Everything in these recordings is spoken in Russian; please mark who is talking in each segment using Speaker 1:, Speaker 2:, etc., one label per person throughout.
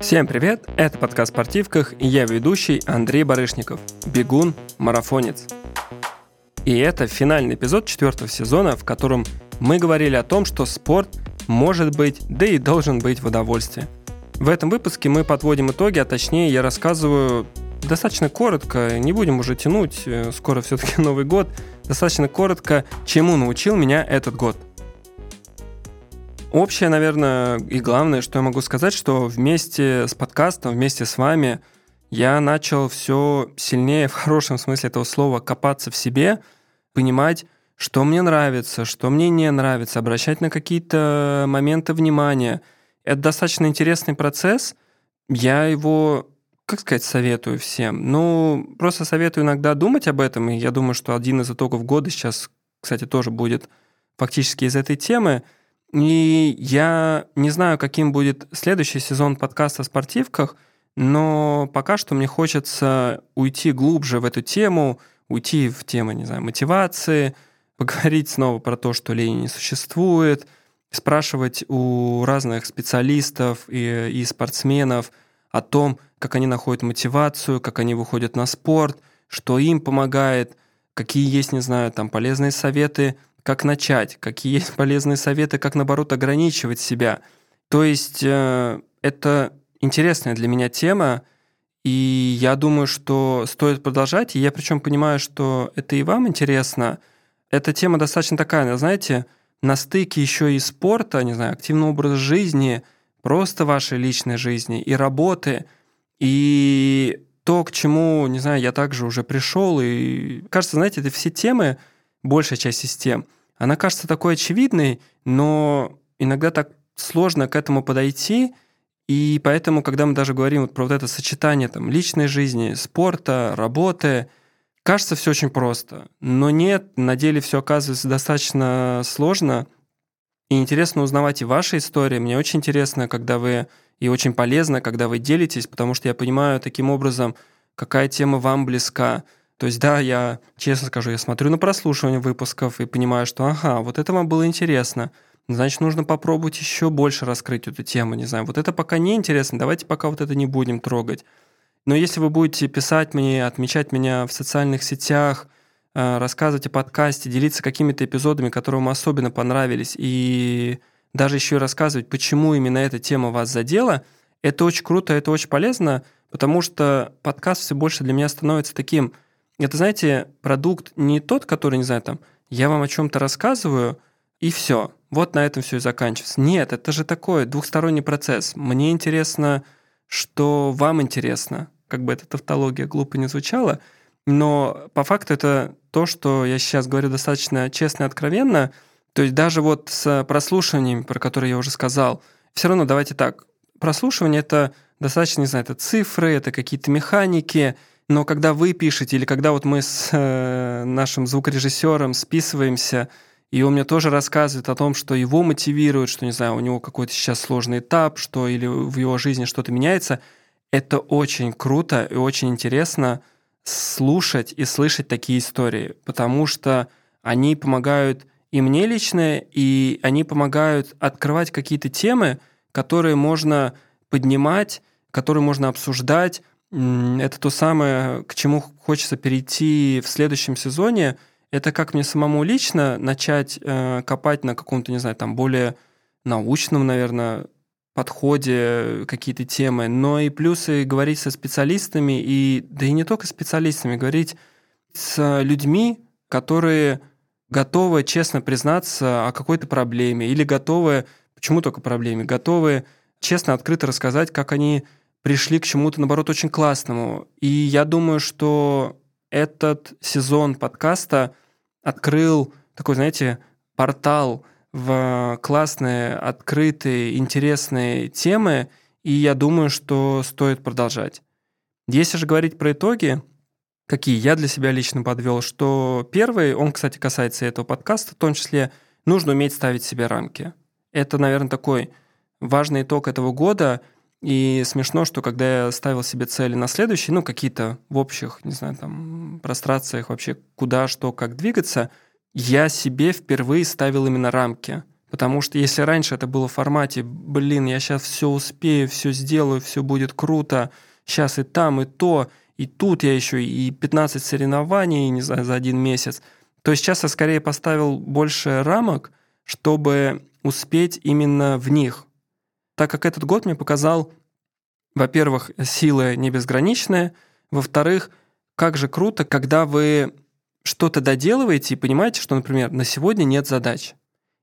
Speaker 1: Всем привет, это подкаст «Спортивках» и я ведущий Андрей Барышников, бегун, марафонец. И это финальный эпизод четвертого сезона, в котором мы говорили о том, что спорт может быть, да и должен быть в удовольствие. В этом выпуске мы подводим итоги, а точнее я рассказываю достаточно коротко, не будем уже тянуть, э, скоро все-таки Новый год, достаточно коротко, чему научил меня этот год – Общее, наверное, и главное, что я могу сказать, что вместе с подкастом, вместе с вами я начал все сильнее, в хорошем смысле этого слова, копаться в себе, понимать, что мне нравится, что мне не нравится, обращать на какие-то моменты внимания. Это достаточно интересный процесс. Я его, как сказать, советую всем. Ну, просто советую иногда думать об этом, и я думаю, что один из итогов года сейчас, кстати, тоже будет фактически из этой темы – и я не знаю, каким будет следующий сезон подкаста о спортивках, но пока что мне хочется уйти глубже в эту тему, уйти в тему, не знаю, мотивации, поговорить снова про то, что лень не существует, спрашивать у разных специалистов и, и спортсменов о том, как они находят мотивацию, как они выходят на спорт, что им помогает, какие есть, не знаю, там полезные советы – как начать, какие есть полезные советы, как, наоборот, ограничивать себя. То есть э, это интересная для меня тема, и я думаю, что стоит продолжать, и я причем понимаю, что это и вам интересно. Эта тема достаточно такая, знаете, на стыке еще и спорта, не знаю, активного образа жизни, просто вашей личной жизни и работы, и то, к чему, не знаю, я также уже пришел, и кажется, знаете, это все темы, большая часть систем, она кажется такой очевидной, но иногда так сложно к этому подойти, и поэтому, когда мы даже говорим вот про вот это сочетание там, личной жизни, спорта, работы, кажется все очень просто. Но нет, на деле все оказывается достаточно сложно. И интересно узнавать и ваши истории. Мне очень интересно, когда вы и очень полезно, когда вы делитесь, потому что я понимаю таким образом, какая тема вам близка, то есть, да, я, честно скажу, я смотрю на прослушивание выпусков и понимаю, что, ага, вот это вам было интересно, значит, нужно попробовать еще больше раскрыть эту тему, не знаю, вот это пока не интересно, давайте пока вот это не будем трогать. Но если вы будете писать мне, отмечать меня в социальных сетях, э, рассказывать о подкасте, делиться какими-то эпизодами, которые вам особенно понравились, и даже еще и рассказывать, почему именно эта тема вас задела, это очень круто, это очень полезно, потому что подкаст все больше для меня становится таким – это, знаете, продукт не тот, который, не знаю, там, я вам о чем-то рассказываю, и все. Вот на этом все и заканчивается. Нет, это же такой двухсторонний процесс. Мне интересно, что вам интересно. Как бы эта тавтология глупо не звучала, но по факту это то, что я сейчас говорю достаточно честно и откровенно. То есть даже вот с прослушиванием, про которые я уже сказал, все равно давайте так. Прослушивание — это достаточно, не знаю, это цифры, это какие-то механики — но когда вы пишете, или когда вот мы с э, нашим звукорежиссером списываемся, и он мне тоже рассказывает о том, что его мотивирует, что, не знаю, у него какой-то сейчас сложный этап, что или в его жизни что-то меняется, это очень круто и очень интересно слушать и слышать такие истории, потому что они помогают и мне лично, и они помогают открывать какие-то темы, которые можно поднимать, которые можно обсуждать, это то самое, к чему хочется перейти в следующем сезоне. Это как мне самому лично начать э, копать на каком-то, не знаю, там более научном, наверное, подходе какие-то темы, но и плюсы говорить со специалистами, и да и не только специалистами, говорить с людьми, которые готовы честно признаться о какой-то проблеме или готовы, почему только проблеме, готовы честно, открыто рассказать, как они пришли к чему-то, наоборот, очень классному. И я думаю, что этот сезон подкаста открыл такой, знаете, портал в классные, открытые, интересные темы, и я думаю, что стоит продолжать. Если же говорить про итоги, какие я для себя лично подвел, что первый, он, кстати, касается этого подкаста, в том числе нужно уметь ставить себе рамки. Это, наверное, такой важный итог этого года – и смешно, что когда я ставил себе цели на следующий, ну, какие-то в общих, не знаю, там, прострациях вообще, куда, что, как двигаться, я себе впервые ставил именно рамки. Потому что если раньше это было в формате, блин, я сейчас все успею, все сделаю, все будет круто, сейчас и там, и то, и тут я еще и 15 соревнований, не знаю, за один месяц, то сейчас я скорее поставил больше рамок, чтобы успеть именно в них. Так как этот год мне показал, во-первых, силы не безграничные, во-вторых, как же круто, когда вы что-то доделываете и понимаете, что, например, на сегодня нет задач.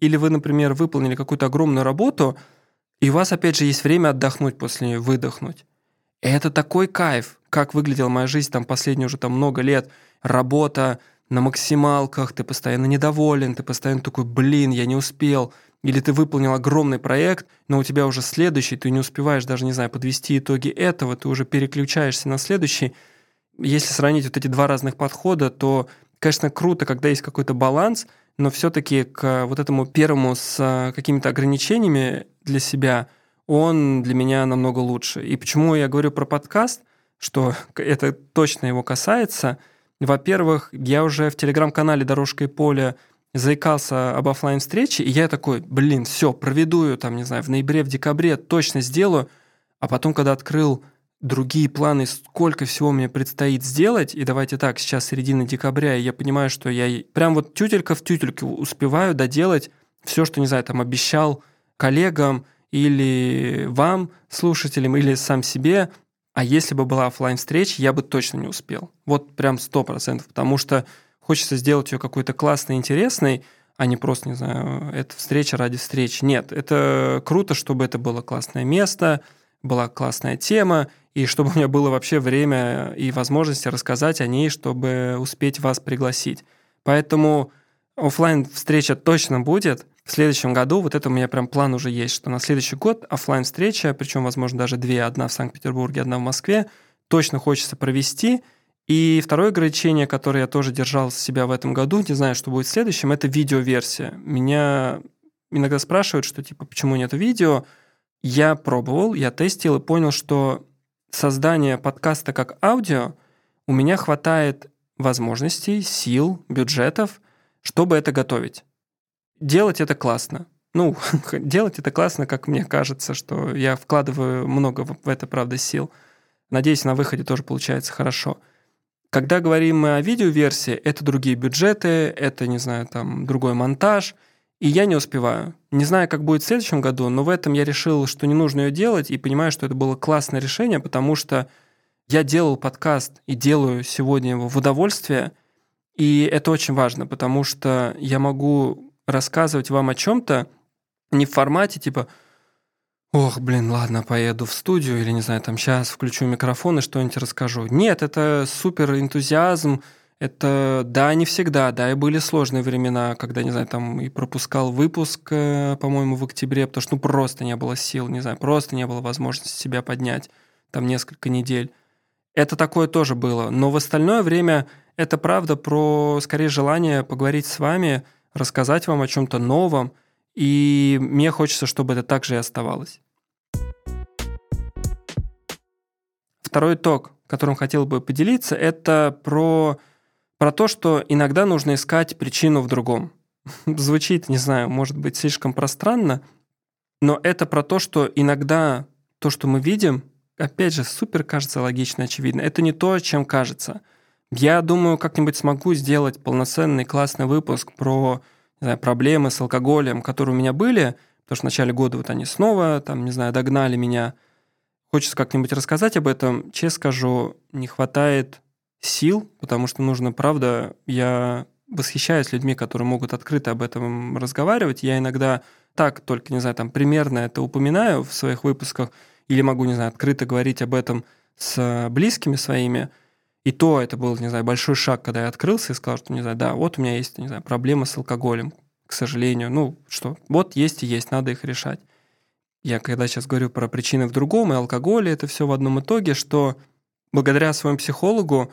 Speaker 1: Или вы, например, выполнили какую-то огромную работу, и у вас, опять же, есть время отдохнуть после нее, выдохнуть. И это такой кайф, как выглядела моя жизнь там последние уже там много лет. Работа на максималках, ты постоянно недоволен, ты постоянно такой, блин, я не успел. Или ты выполнил огромный проект, но у тебя уже следующий, ты не успеваешь даже, не знаю, подвести итоги этого, ты уже переключаешься на следующий. Если сравнить вот эти два разных подхода, то, конечно, круто, когда есть какой-то баланс, но все-таки к вот этому первому с а, какими-то ограничениями для себя, он для меня намного лучше. И почему я говорю про подкаст, что это точно его касается. Во-первых, я уже в телеграм-канале «Дорожка и поле» заикался об офлайн встрече и я такой, блин, все, проведу ее там, не знаю, в ноябре, в декабре, точно сделаю. А потом, когда открыл другие планы, сколько всего мне предстоит сделать, и давайте так, сейчас середина декабря, и я понимаю, что я прям вот тютелька в тютельке успеваю доделать все, что, не знаю, там обещал коллегам или вам, слушателям, или сам себе, а если бы была офлайн встреча, я бы точно не успел. Вот прям сто процентов, потому что хочется сделать ее какой-то классной, интересной, а не просто, не знаю, это встреча ради встречи. Нет, это круто, чтобы это было классное место, была классная тема, и чтобы у меня было вообще время и возможности рассказать о ней, чтобы успеть вас пригласить. Поэтому офлайн встреча точно будет. В следующем году вот это у меня прям план уже есть, что на следующий год офлайн встреча, причем, возможно, даже две, одна в Санкт-Петербурге, одна в Москве, точно хочется провести. И второе ограничение, которое я тоже держал себя в этом году, не знаю, что будет в следующем, это видеоверсия. Меня иногда спрашивают, что типа, почему нет видео. Я пробовал, я тестил и понял, что создание подкаста как аудио у меня хватает возможностей, сил, бюджетов, чтобы это готовить. Делать это классно. Ну, делать это классно, как мне кажется, что я вкладываю много в это, правда, сил. Надеюсь, на выходе тоже получается хорошо. Когда говорим мы о видеоверсии, это другие бюджеты, это, не знаю, там, другой монтаж – и я не успеваю. Не знаю, как будет в следующем году, но в этом я решил, что не нужно ее делать, и понимаю, что это было классное решение, потому что я делал подкаст и делаю сегодня его в удовольствие, и это очень важно, потому что я могу рассказывать вам о чем-то не в формате типа «Ох, блин, ладно, поеду в студию» или, не знаю, там сейчас включу микрофон и что-нибудь расскажу. Нет, это супер энтузиазм, это, да, не всегда, да, и были сложные времена, когда, не знаю, там и пропускал выпуск, э, по-моему, в октябре, потому что, ну, просто не было сил, не знаю, просто не было возможности себя поднять там несколько недель. Это такое тоже было. Но в остальное время это правда про, скорее, желание поговорить с вами, рассказать вам о чем-то новом, и мне хочется, чтобы это так же и оставалось. Второй итог, которым хотел бы поделиться, это про про то, что иногда нужно искать причину в другом. Звучит, не знаю, может быть слишком пространно, но это про то, что иногда то, что мы видим, опять же, супер кажется логично, очевидно. Это не то, чем кажется. Я думаю, как-нибудь смогу сделать полноценный классный выпуск про знаю, проблемы с алкоголем, которые у меня были, потому что в начале года вот они снова, там, не знаю, догнали меня. Хочется как-нибудь рассказать об этом. Честно скажу, не хватает сил, потому что нужно, правда, я восхищаюсь людьми, которые могут открыто об этом разговаривать. Я иногда так только, не знаю, там примерно это упоминаю в своих выпусках, или могу, не знаю, открыто говорить об этом с близкими своими. И то это был, не знаю, большой шаг, когда я открылся и сказал, что, не знаю, да, вот у меня есть, не знаю, проблема с алкоголем, к сожалению. Ну, что, вот есть и есть, надо их решать. Я когда сейчас говорю про причины в другом, и алкоголе, это все в одном итоге, что благодаря своему психологу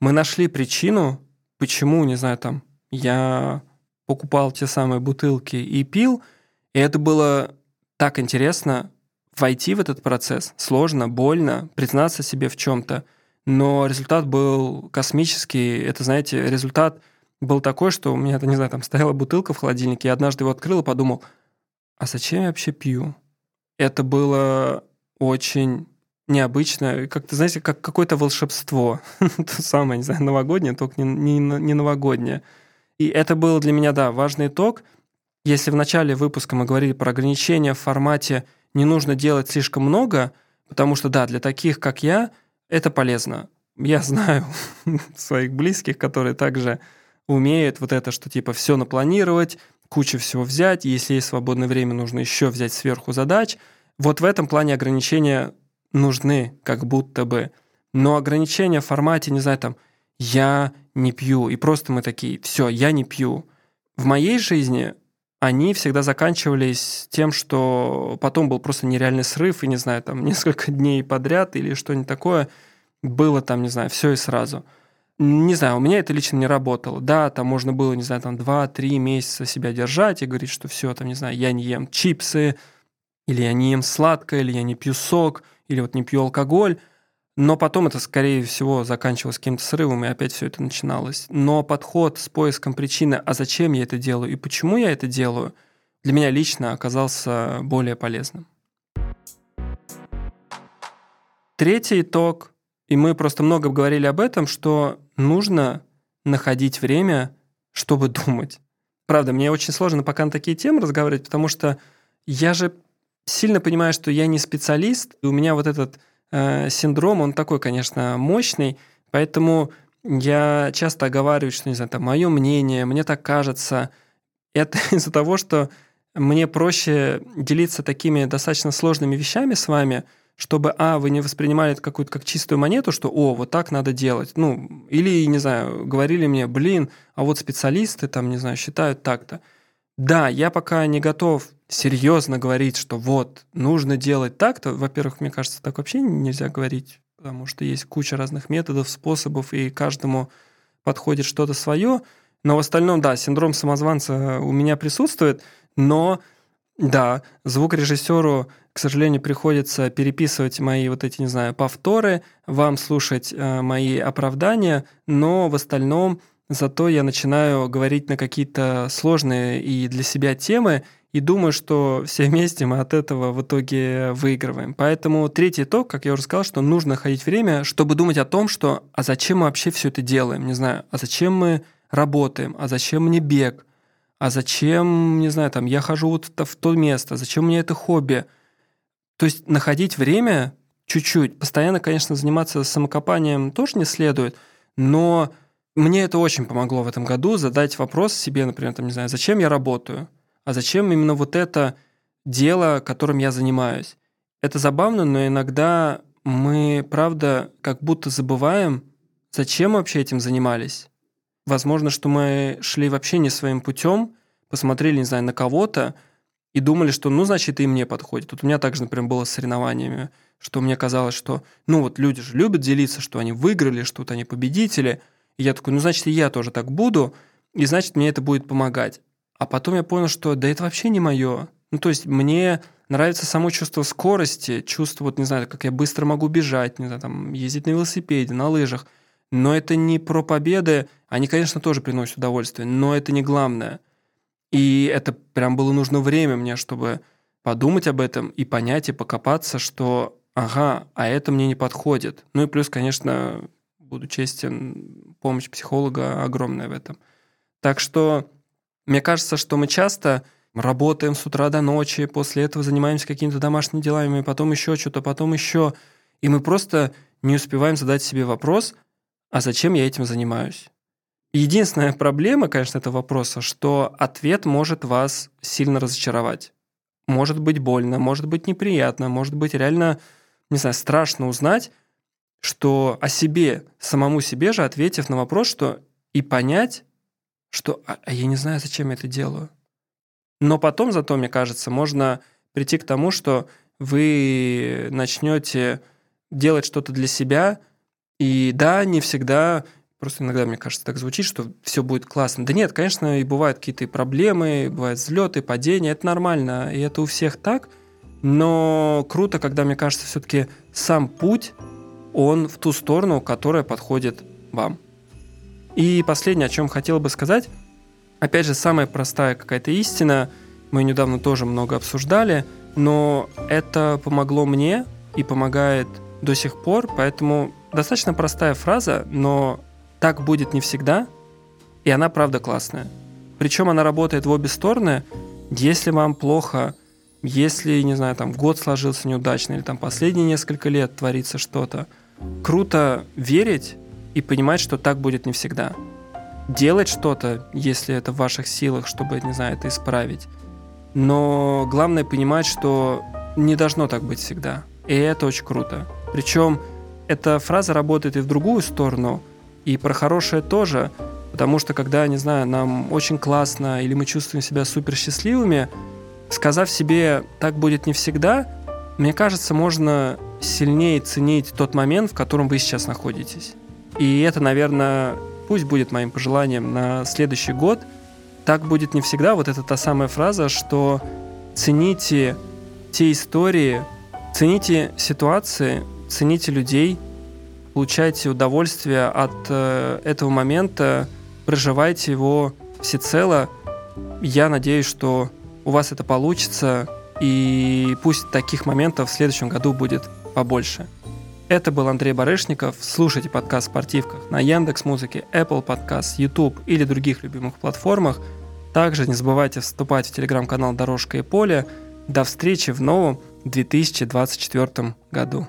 Speaker 1: мы нашли причину, почему, не знаю, там, я покупал те самые бутылки и пил, и это было так интересно войти в этот процесс. Сложно, больно, признаться себе в чем-то, но результат был космический. Это, знаете, результат был такой, что у меня, не знаю, там стояла бутылка в холодильнике, я однажды его открыл и подумал, а зачем я вообще пью? Это было очень необычно, как-то, знаете, как какое-то волшебство. То самое, не знаю, новогоднее, только не, не, не новогоднее. И это был для меня, да, важный итог. Если в начале выпуска мы говорили про ограничения в формате «не нужно делать слишком много», потому что, да, для таких, как я, это полезно. Я знаю своих близких, которые также умеют вот это, что типа все напланировать, кучу всего взять, если есть свободное время, нужно еще взять сверху задач. Вот в этом плане ограничения нужны, как будто бы. Но ограничения в формате, не знаю, там, я не пью, и просто мы такие, все, я не пью. В моей жизни они всегда заканчивались тем, что потом был просто нереальный срыв, и, не знаю, там, несколько дней подряд или что-нибудь такое, было там, не знаю, все и сразу. Не знаю, у меня это лично не работало. Да, там можно было, не знаю, там 2-3 месяца себя держать и говорить, что все, там, не знаю, я не ем чипсы, или я не ем сладкое, или я не пью сок, или вот не пью алкоголь. Но потом это, скорее всего, заканчивалось каким-то срывом, и опять все это начиналось. Но подход с поиском причины, а зачем я это делаю и почему я это делаю, для меня лично оказался более полезным. Третий итог, и мы просто много говорили об этом, что нужно находить время, чтобы думать. Правда, мне очень сложно пока на такие темы разговаривать, потому что я же сильно понимаю, что я не специалист, и у меня вот этот э, синдром, он такой, конечно, мощный, поэтому я часто оговариваю, что, не знаю, там, мое мнение, мне так кажется. Это из-за того, что мне проще делиться такими достаточно сложными вещами с вами – чтобы, а, вы не воспринимали это какую-то как чистую монету, что, о, вот так надо делать. Ну, или, не знаю, говорили мне, блин, а вот специалисты там, не знаю, считают так-то. Да, я пока не готов серьезно говорить, что вот, нужно делать так-то. Во-первых, мне кажется, так вообще нельзя говорить, потому что есть куча разных методов, способов, и каждому подходит что-то свое. Но в остальном, да, синдром самозванца у меня присутствует, но да, звукорежиссеру, к сожалению, приходится переписывать мои вот эти, не знаю, повторы, вам слушать э, мои оправдания, но в остальном зато я начинаю говорить на какие-то сложные и для себя темы, и думаю, что все вместе мы от этого в итоге выигрываем. Поэтому третий итог, как я уже сказал, что нужно находить время, чтобы думать о том, что а зачем мы вообще все это делаем, не знаю, а зачем мы работаем, а зачем мне бег, а зачем, не знаю, там, я хожу вот в то место, зачем мне это хобби? То есть находить время чуть-чуть. Постоянно, конечно, заниматься самокопанием тоже не следует, но мне это очень помогло в этом году задать вопрос себе, например, там, не знаю, зачем я работаю, а зачем именно вот это дело, которым я занимаюсь. Это забавно, но иногда мы, правда, как будто забываем, зачем вообще этим занимались. Возможно, что мы шли вообще не своим путем, посмотрели, не знаю, на кого-то и думали, что, ну, значит, и мне подходит. Вот у меня также, например, было с соревнованиями, что мне казалось, что, ну, вот люди же любят делиться, что они выиграли, что вот они победители. И я такой, ну, значит, и я тоже так буду, и значит, мне это будет помогать. А потом я понял, что да это вообще не мое. Ну, то есть мне нравится само чувство скорости, чувство, вот, не знаю, как я быстро могу бежать, не знаю, там, ездить на велосипеде, на лыжах – но это не про победы. Они, конечно, тоже приносят удовольствие, но это не главное. И это прям было нужно время мне, чтобы подумать об этом и понять, и покопаться, что ага, а это мне не подходит. Ну и плюс, конечно, буду честен, помощь психолога огромная в этом. Так что мне кажется, что мы часто работаем с утра до ночи, после этого занимаемся какими-то домашними делами, потом еще что-то, потом еще, и мы просто не успеваем задать себе вопрос – а зачем я этим занимаюсь? Единственная проблема, конечно, этого вопроса, что ответ может вас сильно разочаровать. Может быть больно, может быть неприятно, может быть реально, не знаю, страшно узнать, что о себе, самому себе же ответив на вопрос, что и понять, что а, а я не знаю, зачем я это делаю. Но потом, зато, мне кажется, можно прийти к тому, что вы начнете делать что-то для себя – и да, не всегда, просто иногда, мне кажется, так звучит, что все будет классно. Да нет, конечно, и бывают какие-то проблемы, бывают взлеты, падения, это нормально, и это у всех так. Но круто, когда, мне кажется, все-таки сам путь, он в ту сторону, которая подходит вам. И последнее, о чем хотел бы сказать, опять же, самая простая какая-то истина, Мы недавно тоже много обсуждали, но это помогло мне и помогает до сих пор, поэтому достаточно простая фраза, но так будет не всегда, и она правда классная. Причем она работает в обе стороны. Если вам плохо, если, не знаю, там год сложился неудачно, или там последние несколько лет творится что-то, круто верить и понимать, что так будет не всегда. Делать что-то, если это в ваших силах, чтобы, не знаю, это исправить. Но главное понимать, что не должно так быть всегда. И это очень круто. Причем эта фраза работает и в другую сторону, и про хорошее тоже, потому что когда, не знаю, нам очень классно или мы чувствуем себя супер счастливыми, сказав себе «так будет не всегда», мне кажется, можно сильнее ценить тот момент, в котором вы сейчас находитесь. И это, наверное, пусть будет моим пожеланием на следующий год. Так будет не всегда. Вот это та самая фраза, что цените те истории, цените ситуации, цените людей, получайте удовольствие от э, этого момента, проживайте его всецело. Я надеюсь, что у вас это получится, и пусть таких моментов в следующем году будет побольше. Это был Андрей Барышников. Слушайте подкаст «Спортивках» на Яндекс Музыке, Apple Podcast, YouTube или других любимых платформах. Также не забывайте вступать в телеграм-канал «Дорожка и поле». До встречи в новом 2024 году.